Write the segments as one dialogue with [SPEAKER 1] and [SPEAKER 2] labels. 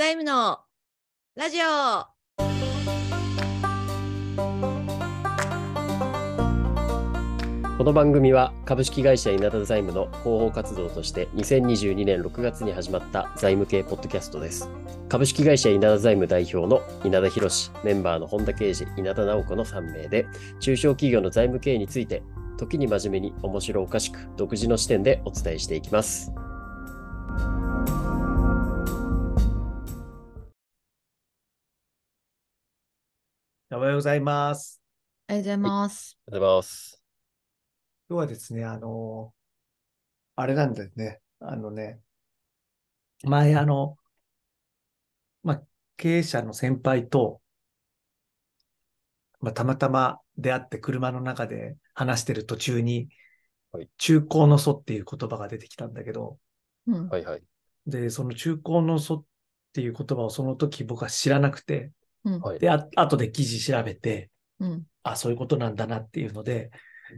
[SPEAKER 1] 財務のラジオ
[SPEAKER 2] この番組は株式会社稲田財務の広報活動として2022年6月に始まった財務系ポッドキャストです。株式会社稲田財務代表の稲田博、メンバーの本田圭司、稲田直子の3名で、中小企業の財務経営について、時に真面目に面白おかしく独自の視点でお伝えしていきます。
[SPEAKER 3] おはようございます。
[SPEAKER 1] ありがとうございます。
[SPEAKER 2] おはようございます。
[SPEAKER 3] 今日はですね、あの、あれなんだよね。あのね、前あの、まあ、経営者の先輩と、まあ、たまたま出会って車の中で話してる途中に
[SPEAKER 2] はい、
[SPEAKER 3] 中高の祖っていう言葉が出てきたんだけど、
[SPEAKER 1] うん。
[SPEAKER 2] はいはい。
[SPEAKER 3] で、その中高の祖っていう言葉をその時僕は知らなくて、で、あ後で記事調べて、
[SPEAKER 1] うん。
[SPEAKER 3] あ、そういうことなんだなっていうので、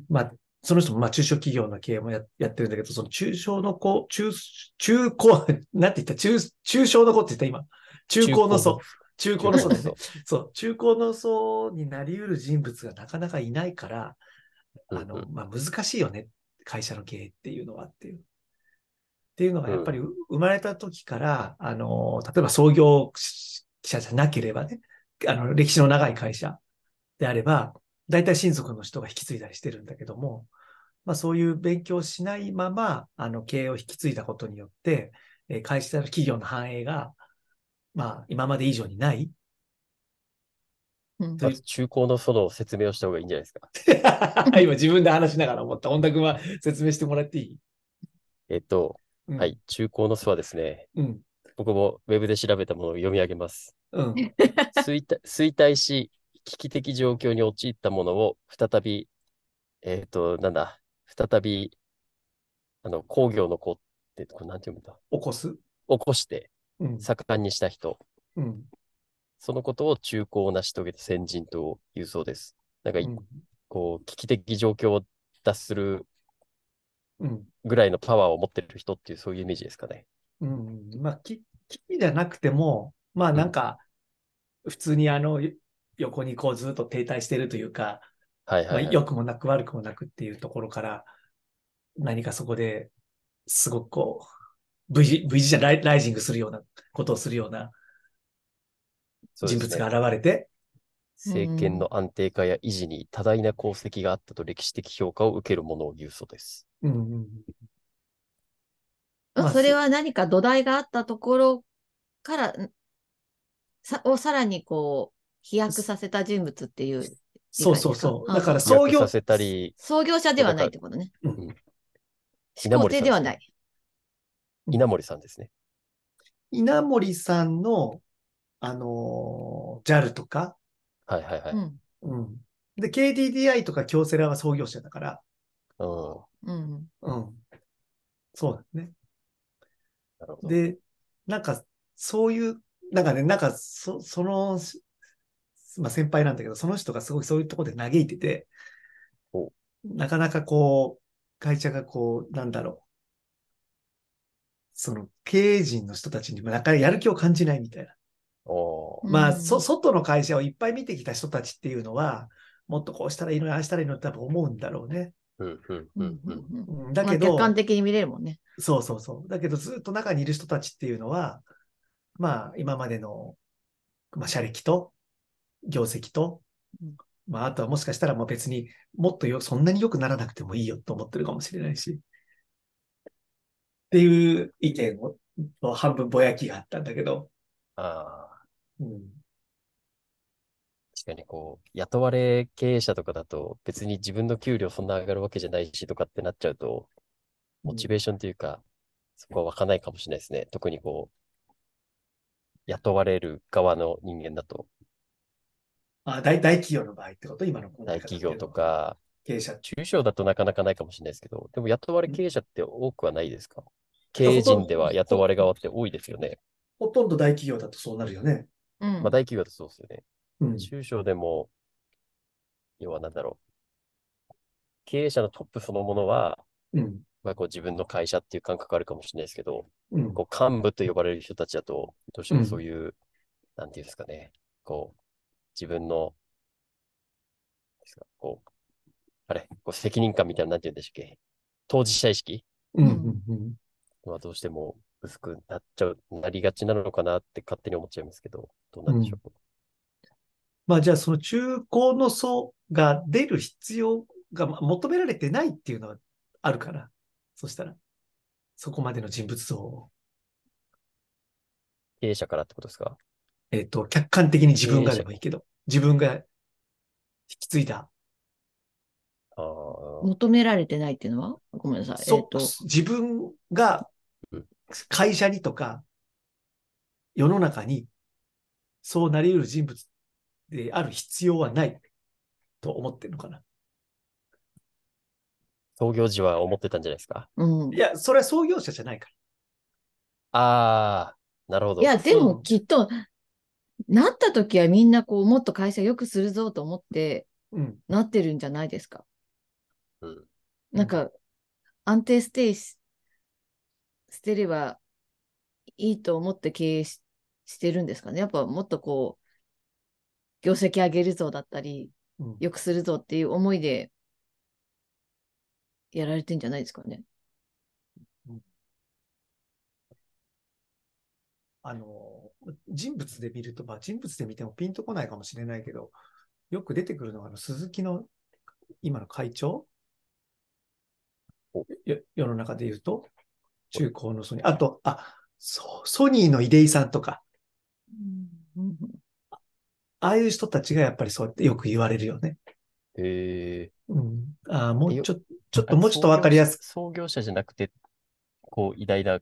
[SPEAKER 3] まあ、その人もまあ中小企業の経営もややってるんだけど、その中小の子、中、中高、なんて言った？中、中小の子って言った？今。中高の層。中高の層ですね。そう、中高の層になり得る人物がなかなかいないから、あの、まあ難しいよね。会社の経営っていうのはっていう。っていうのがやっぱりう生まれた時から、あの、例えば創業者じゃなければね、あの、歴史の長い会社であれば、大体親族の人が引き継いだりしてるんだけども、まあそういう勉強をしないまま、あの、経営を引き継いだことによって、えー会社の企業の繁栄が、まあ今まで以上にない。
[SPEAKER 1] うん
[SPEAKER 2] 中高のその説明をした方がいいんじゃないですか？
[SPEAKER 3] 今自分で話しながら思った。本田君は説明してもらっていい、
[SPEAKER 2] えっと、
[SPEAKER 3] うん
[SPEAKER 2] はい。中高の祖はですね、
[SPEAKER 3] うん。
[SPEAKER 2] 僕もウェブで調べたものを読み上げます。
[SPEAKER 3] うん。
[SPEAKER 2] 衰退衰退し、危機的状況に陥ったものを再び、えっ、と、なんだ、再び、あの、工業の子って、これなんて読むんだ？
[SPEAKER 3] 起こす？
[SPEAKER 2] 起こして
[SPEAKER 3] うん。
[SPEAKER 2] 盛んにした人、
[SPEAKER 3] うん。
[SPEAKER 2] そのことを中高を成し遂げた先人というそうです。なんかい、
[SPEAKER 3] うん。
[SPEAKER 2] こう、危機的状況を脱する
[SPEAKER 3] うん。
[SPEAKER 2] ぐらいのパワーを持ってる人っていう、そういうイメージですかね。
[SPEAKER 3] うん。まあ、機じゃなくても、まあなんか、普通にあの、よ横にこうずっと停滞してるというか、まあ、
[SPEAKER 2] はいはい、はい。
[SPEAKER 3] 良くもなく悪くもなくっていうところから、何かそこですごくこう、V 字、V 字じゃライライジングするようなことをするような人物が現れて、
[SPEAKER 2] 政権の安定化や維持に多大な功績があったと歴史的評価を受けるものを言うそうです。
[SPEAKER 3] うんうんうんまあ
[SPEAKER 1] それは何か土台があったところから、ん？さをさらにこう、飛躍させた人物っていう、
[SPEAKER 3] そうそうそう。
[SPEAKER 1] あ
[SPEAKER 3] だから
[SPEAKER 1] そう
[SPEAKER 3] 創業
[SPEAKER 2] さ、せたり、
[SPEAKER 1] 創業者ではないってことね。
[SPEAKER 3] うん
[SPEAKER 1] 始皇帝ではない。
[SPEAKER 2] 稲森さんですね。
[SPEAKER 3] 稲森さんの、あのー JAL とか、
[SPEAKER 2] はいはいはい。
[SPEAKER 1] うん。
[SPEAKER 3] うん。で、KDDI とか京セラは創業者だから、
[SPEAKER 2] うん。
[SPEAKER 1] うん。
[SPEAKER 3] うん。そうだね。で、なんか、そういう、なんかね、なんか、そ、その、まあ、先輩なんだけど、その人がすごいそういうところで嘆いてて
[SPEAKER 2] お、
[SPEAKER 3] なかなかこう、会社がこう、なんだろう。その、経営陣の人たちにもなかなかやる気を感じないみたいな。まあ、
[SPEAKER 1] うん
[SPEAKER 3] そ、外の会社をいっぱい見てきた人たちっていうのは、もっとこうしたらいいのに、ああしたらいいのにって多分思うんだろうね。
[SPEAKER 2] うんうん
[SPEAKER 1] う
[SPEAKER 2] うんんうん。
[SPEAKER 1] うん
[SPEAKER 3] うんだけど、
[SPEAKER 1] まあ客観的に見れるもんね。
[SPEAKER 3] そうそうそう。だけどずっと中にいる人たちっていうのは、まあ今までの、まあ社歴と、業績と
[SPEAKER 1] うん、
[SPEAKER 3] まああとはもしかしたらもう別にもっとよ、そんなに良くならなくてもいいよと思ってるかもしれないし。っていう意見を、の半分ぼやきがあったんだけど、
[SPEAKER 2] ああ、
[SPEAKER 3] うん。
[SPEAKER 2] 確かにこう、雇われ経営者とかだと、別に自分の給料そんな上がるわけじゃないしとかってなっちゃうと、モチベーションというか、そこは湧かないかもしれないですね。特にこう、雇われる側の人間だと、
[SPEAKER 3] あ大、大企業の場合ってこと？今の
[SPEAKER 2] 大企業とか、
[SPEAKER 3] 経営者。
[SPEAKER 2] 中小だとなかなかないかもしれないですけど、でも雇われ経営者って多くはないですか？経営陣では雇われ側って多いですよね。
[SPEAKER 3] ほとんど大企業だとそうなるよね。
[SPEAKER 1] うん。
[SPEAKER 2] まあ大企業だとそうですよね。
[SPEAKER 3] うん。
[SPEAKER 2] 中小でも、要はなんだろう。経営者のトップそのものは、
[SPEAKER 3] うん。
[SPEAKER 2] まあ、こう自分の会社っていう感覚あるかもしれないですけど、
[SPEAKER 3] うん。
[SPEAKER 2] こう幹部と呼ばれる人たちだと、どうしてもそういう、なんていうんですかね、こう、自分の、ですかこう、あれ、こう責任感みたいな、なんて言うんでしたっけ、当事者意識？
[SPEAKER 3] うん。
[SPEAKER 2] どうしても薄くなっちゃう、なりがちなのかなって勝手に思っちゃいますけど、どうなんでしょう？
[SPEAKER 3] まあじゃあその中高の層が出る必要がまあ求められてないっていうのはあるから。そしたら、そこまでの人物像を、
[SPEAKER 2] 経営者からってことですか？
[SPEAKER 3] えっ、と、客観的に自分がでもいいけど、自分が引き継いだ、
[SPEAKER 1] 求められてないっていうのは？ごめんなさい。えっ、
[SPEAKER 3] そ
[SPEAKER 1] と、
[SPEAKER 3] 自分が
[SPEAKER 2] うん。
[SPEAKER 3] 会社にとか世の中にそうなり得る人物である必要はないと思ってるのかな。
[SPEAKER 2] 創業時は思ってたんじゃないですか？
[SPEAKER 1] うん。
[SPEAKER 3] いや、それは創業者じゃないから。
[SPEAKER 2] ああ、なるほど。
[SPEAKER 1] いや、でもきっと、なった時はみんなこう、もっと会社良くするぞと思って、
[SPEAKER 3] うん。
[SPEAKER 1] なってるんじゃないですか？
[SPEAKER 2] うん、
[SPEAKER 1] なんか、安定ステイししてればいいと思って経営ししてるんですかね？やっぱもっとこう、業績上げるぞだったり、
[SPEAKER 3] うん。
[SPEAKER 1] 良くするぞっていう思いで、やられてんじゃないですかね。
[SPEAKER 3] あの、人物で見ると、まあ人物で見てもピンとこないかもしれないけど、よく出てくるのが、あの、鈴木の今の会長？世の中で言うと、中高のソニー。あと、あ、ソソニーの出井さんとか、
[SPEAKER 1] うん
[SPEAKER 3] ああいう人たちがやっぱりそうやってよく言われるよね。
[SPEAKER 2] へえ。
[SPEAKER 3] うん。ああ、もう
[SPEAKER 2] よ
[SPEAKER 3] ちょ、ちょっともうちょっとわかりやすく。
[SPEAKER 2] 創業者じゃなくて、こう、偉大な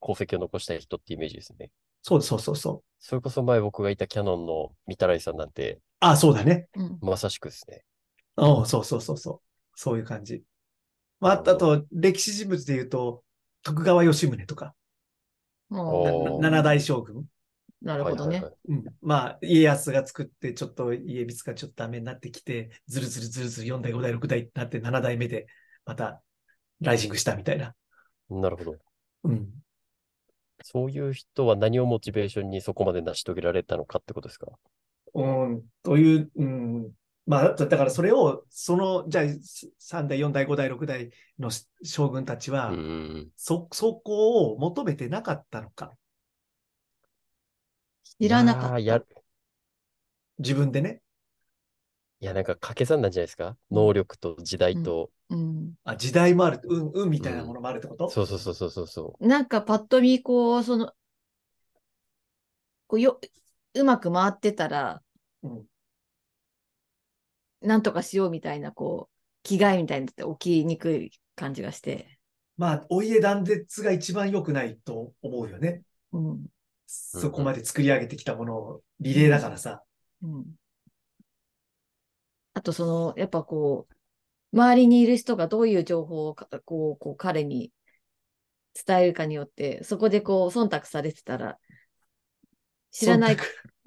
[SPEAKER 2] 功績を残した人ってイメージですね。
[SPEAKER 3] そうそうそうそう。
[SPEAKER 2] それこそ前僕がいたキャノンの御手洗さんなんて、
[SPEAKER 3] ああ、そうだね。
[SPEAKER 1] うん
[SPEAKER 2] まさしくですね。
[SPEAKER 3] うん、そうそうそうそう。そういう感じ。まあ、あと、歴史人物で言うと、徳川吉宗とか、七代将軍。
[SPEAKER 1] うなるほどね。
[SPEAKER 2] はいはいはい
[SPEAKER 3] うん、まあ、家康が作って、ちょっと家光がちょっとダメになってきて、ずるずるずるずる4代、5代、6代ってなって、7代目で、また、ライジングしたみたいな。
[SPEAKER 2] なるほど。
[SPEAKER 3] うん。
[SPEAKER 2] そういう人は何をモチベーションにそこまで成し遂げられたのかってことですか？
[SPEAKER 3] うん、という、うん。まあ、だだからそれを、その、じゃあ、3代、4代、5代、6代の将軍たちは、
[SPEAKER 2] うん。
[SPEAKER 3] そ、そこを求めてなかったのか。
[SPEAKER 1] 知らなかった。
[SPEAKER 2] いやーや
[SPEAKER 3] 自分でね？
[SPEAKER 2] いや、なんか掛け算なんじゃないですか？能力と時代と、
[SPEAKER 1] うん、
[SPEAKER 3] あ、時代もある、運、運みたいなものもあるってこと、
[SPEAKER 2] そうそうそうそうそうそ
[SPEAKER 1] なんかパッと見、こう、その、こうよ、うまく回ってたら、
[SPEAKER 3] うん
[SPEAKER 1] なんとかしようみたいな、こう、気概みたいになって起きにくい感じがして。
[SPEAKER 3] まあ、お家断絶が一番良くないと思うよね。
[SPEAKER 1] うん。
[SPEAKER 3] そこまで作り上げてきたものを、リレーだからさ。
[SPEAKER 1] うん。あと、その、やっぱこう、周りにいる人がどういう情報をかこう、こう彼に伝えるかによって、そこでこう、忖度されてたら、知らない。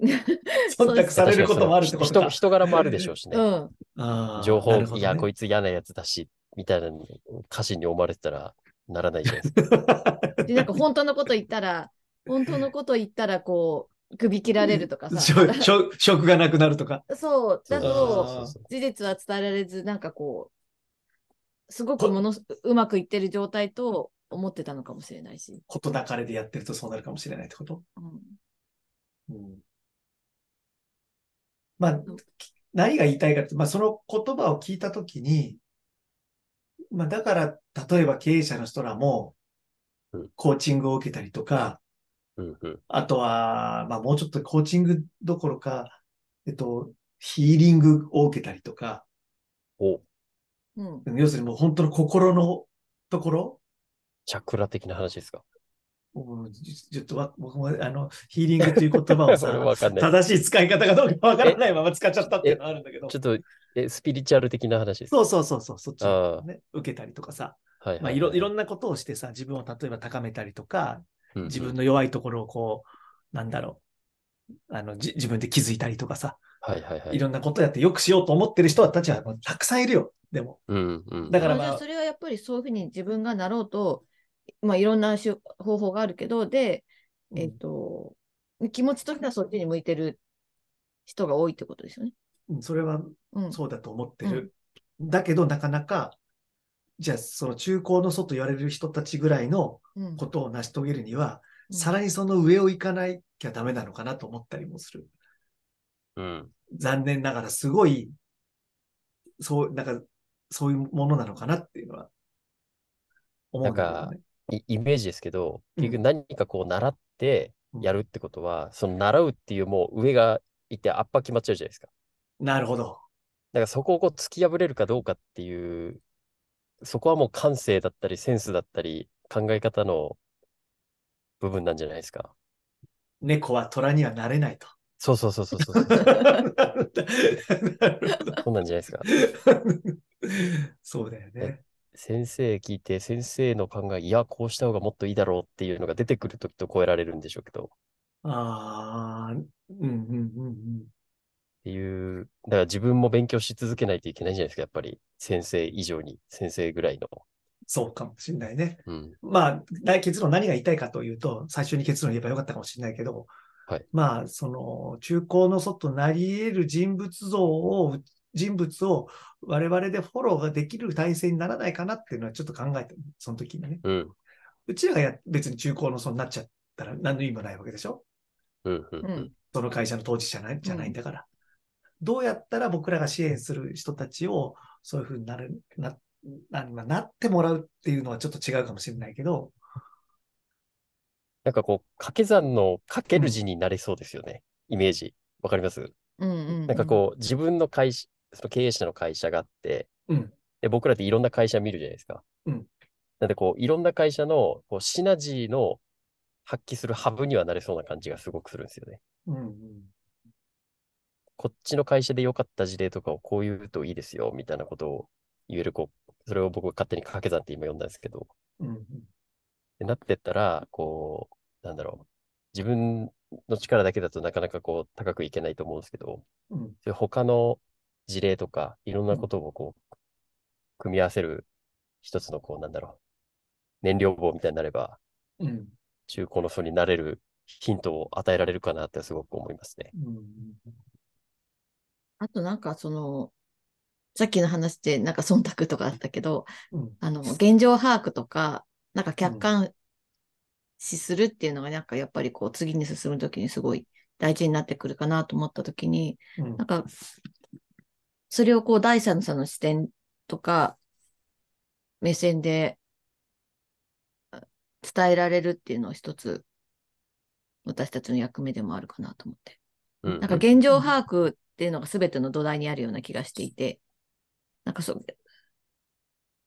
[SPEAKER 3] 忖度されることもあるってことか。
[SPEAKER 2] 人人柄もあるでしょうしね。
[SPEAKER 1] うん。
[SPEAKER 2] 情報、
[SPEAKER 3] ね
[SPEAKER 2] いや、こいつ嫌なやつだし、みたいなの歌詞に思われてたら、ならないじゃないですか。
[SPEAKER 1] で、なんか本当のこと言ったら、本当のこと言ったら、こう、首切られるとかさ。
[SPEAKER 3] 職がなくなるとか。
[SPEAKER 1] そう、だと、事実は伝えられず、なんかこう、すごくものすうまくいってる状態と思ってたのかもしれないし。
[SPEAKER 3] ことなかれでやってるとそうなるかもしれないってこと？
[SPEAKER 1] うん。
[SPEAKER 3] うん。まあ、何が言いたいかって、まあ、その言葉を聞いたときに、まあ、だから、例えば経営者の人らも
[SPEAKER 2] うん、
[SPEAKER 3] コーチングを受けたりとか、
[SPEAKER 2] うんうん。
[SPEAKER 3] あとは、まあ、もうちょっとコーチングどころか、えっと、ヒーリングを受けたりとか、
[SPEAKER 2] お、
[SPEAKER 1] うん。
[SPEAKER 3] 要するにもう本当の心のところ、
[SPEAKER 2] チャクラ的な話ですか？
[SPEAKER 3] うんちちょっとわ僕もあの、ヒーリングという言葉をさ。正しい使い方がどうかわからないまま使っちゃったっていうのはあるんだけど。
[SPEAKER 2] ちょ、っと、え、スピリチュアル的な話ですか？
[SPEAKER 3] そうそうそうそう、そっち
[SPEAKER 2] ああ
[SPEAKER 3] ね、受けたりとかさ、
[SPEAKER 2] はい。
[SPEAKER 3] まあ、いろいろんなことをしてさ、自分を例えば高めたりとか、自分の弱いところをこう、なんだろう、あの、じ自分で気づいたりとかさ、
[SPEAKER 2] はいはいはいい。
[SPEAKER 3] ろんなことやってよくしようと思ってる人たちはもうたくさんいるよ。でも。
[SPEAKER 2] うんうん。
[SPEAKER 3] だからま
[SPEAKER 1] あそ、れはやっぱりそういうふうに自分がなろうと、まあ、いろんなしゅ方法があるけど、で、えっ、と、気持ちとしてはそっちに向いてる人が多いってことですよね。
[SPEAKER 3] うんそれは
[SPEAKER 1] うん。
[SPEAKER 3] そうだと思ってる。だけど、なかなか、じゃあ、その中高の祖と言われる人たちぐらいの
[SPEAKER 1] うん
[SPEAKER 3] ことを成し遂げるには、
[SPEAKER 1] うん
[SPEAKER 3] さらにその上を行かなきゃダメなのかなと思ったりもする。
[SPEAKER 2] うん。
[SPEAKER 3] 残念ながら、すごい、そう、なんか、そういうものなのかなっていうのは、思うんだけどね。
[SPEAKER 2] いイメージですけど、
[SPEAKER 3] うん
[SPEAKER 2] 結局何かこう習ってやるってことは、その習うっていうもう上がいてアッパー決まっちゃうじゃないですか。
[SPEAKER 3] なるほど。
[SPEAKER 2] だからそこをこう突き破れるかどうかっていう、そこはもう感性だったりセンスだったり考え方の部分なんじゃないですか。
[SPEAKER 3] 猫は虎にはなれないと。
[SPEAKER 2] そうそうそうそうそう。
[SPEAKER 3] なるほど
[SPEAKER 2] そうなんじゃないですか。
[SPEAKER 3] そうだよね。
[SPEAKER 2] 先生聞いて、先生の考え、いや、こうした方がもっといいだろうっていうのが出てくるときと超えられるんでしょうけど、っ
[SPEAKER 3] ああ、うんうんうんうん。
[SPEAKER 2] ていう、だから自分も勉強し続けないといけないんじゃないですか、やっぱり。先生以上に、先生ぐらいの。
[SPEAKER 3] そうかもしれないね。
[SPEAKER 2] うん。
[SPEAKER 3] まあ、な結論何が言いたいかというと、最初に結論言えばよかったかもしれないけど、
[SPEAKER 2] はい
[SPEAKER 3] まあ、その、中高の外なり得る人物像を、人物を我々でフォローができる体制にならないかなっていうのはちょっと考えて、その時にね。
[SPEAKER 2] うん。
[SPEAKER 3] うちらがや別に中高の外になっちゃったら何の意味もないわけでしょ
[SPEAKER 2] うん。うん。
[SPEAKER 1] う
[SPEAKER 2] うんん。
[SPEAKER 3] その会社の当事者ないじゃないんだから。どうやったら僕らが支援する人たちをそういうふうになる、な、なまあなってもらうっていうのはちょっと違うかもしれないけど、
[SPEAKER 2] なんかこう、掛け算のかける字になれそうですよね。イメージ。わかります？
[SPEAKER 1] うんうんうん
[SPEAKER 2] なんかこう、自分の会社、その経営者の会社があって、
[SPEAKER 3] うん
[SPEAKER 2] で僕らっていろんな会社見るじゃないですか。
[SPEAKER 3] うん
[SPEAKER 2] なんでこう、いろんな会社のこうシナジーの発揮するハブにはなれそうな感じがすごくするんですよね。
[SPEAKER 3] うんうん
[SPEAKER 2] こっちの会社で良かった事例とかをこう言うといいですよ、みたいなことを言える、こう、それを僕は勝手に掛け算って今読んだんですけど、
[SPEAKER 3] うんうん。
[SPEAKER 2] でなってったら、こう、なんだろう、自分の力だけだとなかなかこう、高くいけないと思うんですけど、
[SPEAKER 3] うん。
[SPEAKER 2] そういう他の事例とか、いろんなことをこう、組み合わせる一つのこう、なんだろう、燃料棒みたいになれば、
[SPEAKER 3] うん。
[SPEAKER 2] 中古の層になれるヒントを与えられるかなってすごく思いますね。
[SPEAKER 3] うん
[SPEAKER 1] あとなんかその、さっきの話でなんか忖度とかあったけど、
[SPEAKER 3] うん。
[SPEAKER 1] あの、現状把握とか、なんか客観視するっていうのがなんかやっぱりこう次に進むときにすごい大事になってくるかなと思ったときに、
[SPEAKER 3] うん。
[SPEAKER 1] なんか、それをこう第三者の視点とか目線であ伝えられるっていうのは一つ私たちの役目でもあるかなと思って。
[SPEAKER 2] うん。
[SPEAKER 1] なんか現状把握っていうのが全ての土台にあるような気がしていて、なんかそう、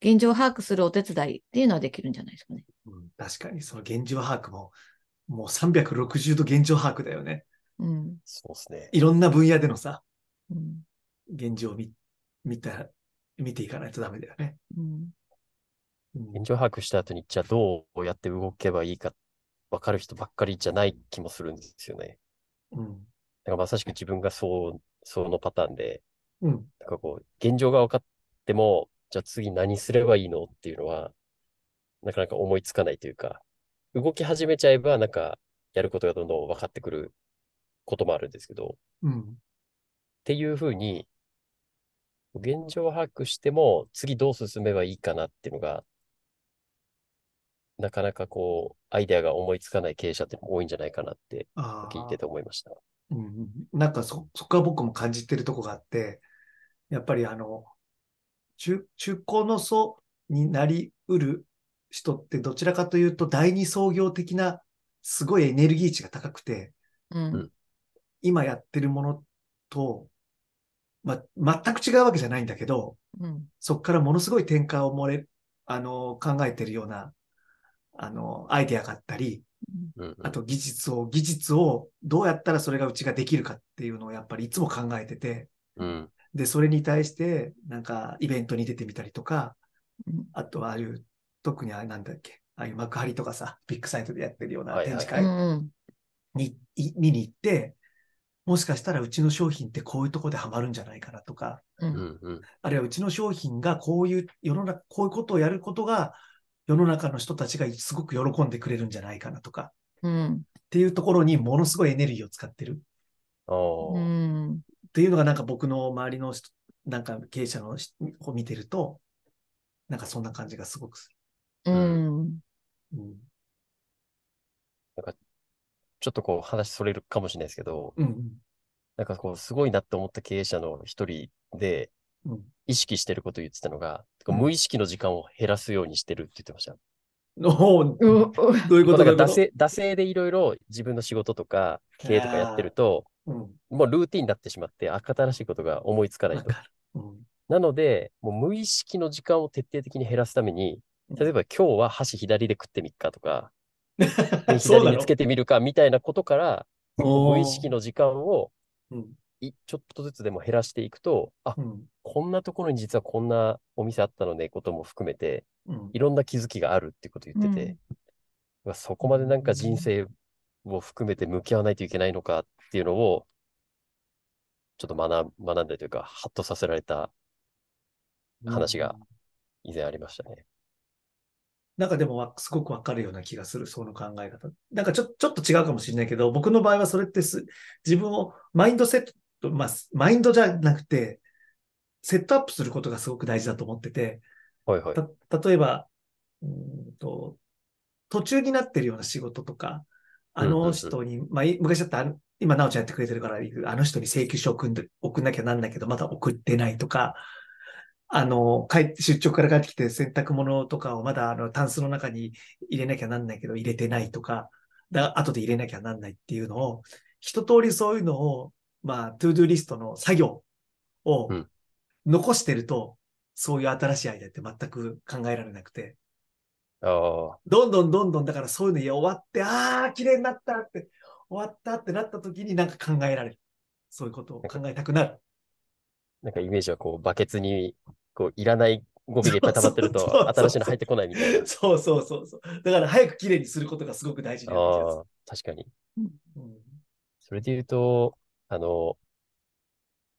[SPEAKER 1] 現状把握するお手伝いっていうのはできるんじゃないですかね。
[SPEAKER 3] うん確かにその現状把握も、もう360度現状把握だよね。
[SPEAKER 1] うん。
[SPEAKER 2] そうですね。
[SPEAKER 3] いろんな分野でのさ、
[SPEAKER 1] うん。
[SPEAKER 3] 現状を見、見た、見ていかないとダメだよね。
[SPEAKER 1] うん。
[SPEAKER 3] うん
[SPEAKER 2] 現状把握した後に、じゃあどうやって動けばいいか分かる人ばっかりじゃない気もするんですよね。
[SPEAKER 3] うん。
[SPEAKER 2] だからまさしく自分がそう、そのパターンで、
[SPEAKER 3] うん。
[SPEAKER 2] なんかこう、現状が分かっても、じゃあ次何すればいいのっていうのは、なかなか思いつかないというか、動き始めちゃえば、なんか、やることがどんどん分かってくることもあるんですけど、っ
[SPEAKER 3] うん。
[SPEAKER 2] ていうふうに、現状把握しても、次どう進めばいいかなっていうのが、なかなかこう、アイデアが思いつかない経営者って多いんじゃないかなって。聞いてて思いました。
[SPEAKER 3] うんうんなんかそ、そこは僕も感じてるとこがあって、やっぱりあの、中、中古の層になりうる人ってどちらかというと第二創業的なすごいエネルギー値が高くて、
[SPEAKER 1] うん。
[SPEAKER 3] 今やってるものと、ま、全く違うわけじゃないんだけど、
[SPEAKER 1] うん。
[SPEAKER 3] そこからものすごい転換を漏れ、あの、考えてるような、あの、アイデアがあったり、あと技術を、技術をどうやったらそれがうちができるかっていうのをやっぱりいつも考えてて、
[SPEAKER 2] うん。
[SPEAKER 3] で、それに対して、なんかイベントに出てみたりとか、
[SPEAKER 1] うん
[SPEAKER 3] あとはああいう、特にあれなんだっけ、ああいう幕張とかさ、ビッグサイトでやってるような展示会
[SPEAKER 1] うん。
[SPEAKER 3] に、い見に行って、もしかしたらうちの商品ってこういうとこでハマるんじゃないかなとか、
[SPEAKER 1] う
[SPEAKER 2] ん。
[SPEAKER 3] あるいはうちの商品がこういう世の中、こういうことをやることが世の中の人たちがすごく喜んでくれるんじゃないかなとか、
[SPEAKER 1] うん。
[SPEAKER 3] っていうところにものすごいエネルギーを使ってる。っていうのがなんか僕の周りの人なんか経営者の人を見てると、なんかそんな感じがすごくす
[SPEAKER 1] うん。
[SPEAKER 3] る。うん。
[SPEAKER 2] ちょっとこう話それるかもしれないですけど、
[SPEAKER 3] うん。
[SPEAKER 2] なんかこうすごいなって思った経営者の一人で
[SPEAKER 3] うん。
[SPEAKER 2] 意識してることを言ってたのが、
[SPEAKER 3] うん
[SPEAKER 2] 無意識の時間を減らすようにしてるって言ってました。
[SPEAKER 3] どういうこと？
[SPEAKER 2] だから惰
[SPEAKER 3] だ
[SPEAKER 2] 性惰性でいろいろ自分の仕事とか経営とかやってると、
[SPEAKER 3] うん。
[SPEAKER 2] もうルーティンになってしまって、あ新しいことが思いつかないと。
[SPEAKER 3] うん。
[SPEAKER 2] なので、もう無意識の時間を徹底的に減らすために、例えば今日は箸左で食ってみっかとか、左につけてみるかみたいなことから、無意識の時間をちょっとずつでも減らしていくと、あ、
[SPEAKER 3] うん。
[SPEAKER 2] こんなところに実はこんなお店あったのね、ことも含めて、
[SPEAKER 3] うん
[SPEAKER 2] いろんな気づきがあるってこと言ってて、うわそこまでなんか人生を含めて向き合わないといけないのかっていうのを、ちょっと学ん学んだというか、ハッとさせられた話が以前ありましたね。
[SPEAKER 3] なんかでもわすごくわかるような気がする、その考え方。なんかちょちょっと違うかもしれないけど、僕の場合はそれってす自分をマインドセット、まあ、マインドじゃなくて、セットアップすることがすごく大事だと思ってて、
[SPEAKER 2] はいはい。
[SPEAKER 3] た例えば、うーんと、途中になってるような仕事とか、あの人に、まあ、い昔だったら今、なおちゃんやってくれてるから、あの人に請求書を送んで送んなきゃなんないけど、まだ送ってないとか、あの、帰って、出張から帰ってきて洗濯物とかをまだあの、タンスの中に入れなきゃなんないけど、入れてないとか、だ後で入れなきゃなんないっていうのを、一通りそういうのを、まあ、トゥードゥリストの作業を
[SPEAKER 2] うん
[SPEAKER 3] 残してると、そういう新しいアイデアって全く考えられなくて、
[SPEAKER 2] ああ、
[SPEAKER 3] どんどんどんどん、だからそういうのや終わって、ああ、綺麗になったって、終わったってなった時になんか考えられる。そういうことを考えたくなる。
[SPEAKER 2] なんかイメージはこう、バケツに、こう、いらないゴミがいっぱい溜まってると、新しいの入ってこないみたいな。
[SPEAKER 3] そうそうそうそう。だから早く綺麗にすることがすごく大事な
[SPEAKER 2] ああ、確かに。
[SPEAKER 3] る。うん
[SPEAKER 2] それで言うと、あの、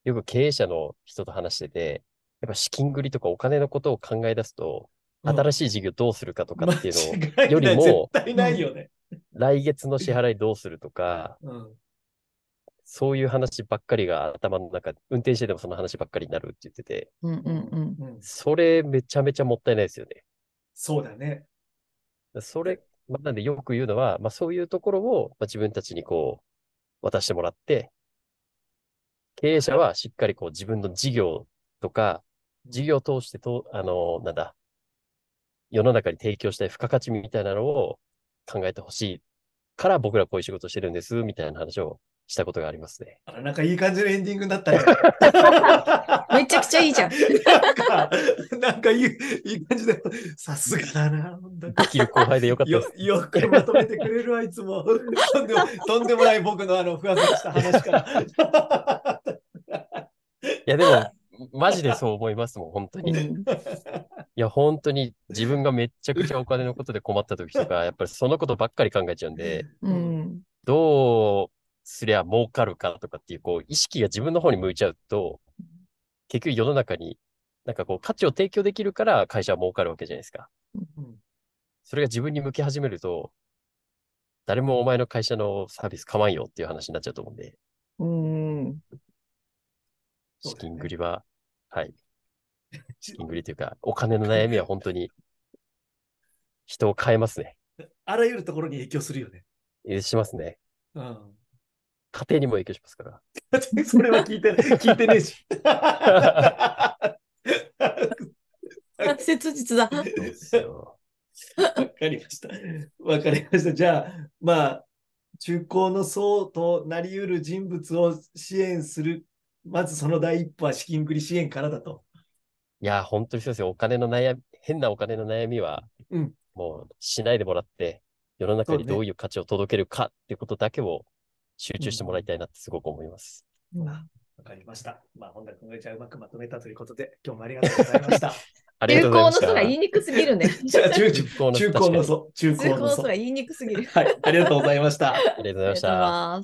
[SPEAKER 2] よく経営者の人と話してて、やっぱ資金繰りとかお金のことを考え出すと、新しい事業どうするかとかっていうのよりも
[SPEAKER 3] 絶対ないよね。
[SPEAKER 2] 来月の支払いどうするとか、
[SPEAKER 3] うん。
[SPEAKER 2] そういう話ばっかりが頭の中、運転しててもその話ばっかりになるって言ってて、
[SPEAKER 1] うんうんうん。
[SPEAKER 3] うん。
[SPEAKER 2] それめちゃめちゃもったいないですよね。
[SPEAKER 3] そうだね。
[SPEAKER 2] それ、まあなんでよく言うのは、まあそういうところを、まあ、自分たちにこう、渡してもらって、経営者はしっかりこう自分の事業とか、事業を通してと、あの、なんだ、世の中に提供したい付加価値みたいなのを考えてほしいから僕らこういう仕事してるんです、みたいな話をしたことがありますね。
[SPEAKER 3] あら、なんかいい感じのエンディングになったね。
[SPEAKER 1] めちゃくちゃいいじゃん。
[SPEAKER 3] なんか、なんかいい、いい感じで、さすがだな、
[SPEAKER 2] できる後輩でよかった
[SPEAKER 3] よ
[SPEAKER 2] です。
[SPEAKER 3] よくまとめてくれるわ、いつも。とんでもとんでもない僕のあの、ふわふわした話から。
[SPEAKER 2] いやでも、マジでそう思いますもん、本当に。いや、本当に自分がめっちゃくちゃお金のことで困った時とか、やっぱりそのことばっかり考えちゃうんで、
[SPEAKER 1] うん。
[SPEAKER 2] どうすりゃ儲かるかとかっていう、こう、意識が自分の方に向いちゃうと、結局世の中に、なんかこう、価値を提供できるから会社は儲かるわけじゃないですか。
[SPEAKER 3] うん
[SPEAKER 2] それが自分に向き始めると、誰もお前の会社のサービス構わんよっていう話になっちゃうと思うんで、
[SPEAKER 1] うん。
[SPEAKER 2] 資金繰りは、はい。資金繰りというか、お金の悩みは本当に人を変えますね。
[SPEAKER 3] あらゆるところに影響するよね。
[SPEAKER 2] えしますね。
[SPEAKER 3] うん。
[SPEAKER 2] 家庭にも影響しますから。
[SPEAKER 3] それは聞いてない、聞いてねえし。
[SPEAKER 1] 切実だ。
[SPEAKER 3] わかりました。わかりました。じゃあ、まあ、中高の層となり得る人物を支援する。まずその第一歩は資金繰り支援からだと。
[SPEAKER 2] いや、本当にそうですよ。お金の悩み、変なお金の悩みは、
[SPEAKER 3] うん
[SPEAKER 2] もうしないでもらって、世の中にどういう価値を届けるかっていうことだけを集中してもらいたいなってすごく思います。
[SPEAKER 3] うん、わ、かりました。まあ、本田君がじゃうまくまとめたということで、今日もありがとうございました。
[SPEAKER 2] ありがとうございました。
[SPEAKER 1] 中高の人が言いにくすぎるね。
[SPEAKER 3] 中
[SPEAKER 2] 中高の
[SPEAKER 3] 人、中
[SPEAKER 1] 高の人が言いにくすぎる。
[SPEAKER 3] はい、ありがとうございました。
[SPEAKER 2] ありがとうございました。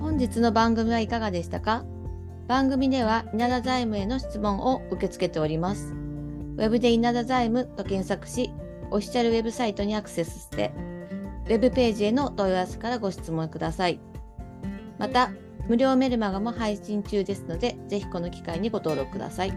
[SPEAKER 1] 本日の番組はいかがでしたか？番組では稲田財務への質問を受け付けております。ウェブで稲田財務と検索し、オフィシャルウェブサイトにアクセスして、ウェブページへの問い合わせからご質問ください。また、無料メルマガも配信中ですので、ぜひこの機会にご登録ください。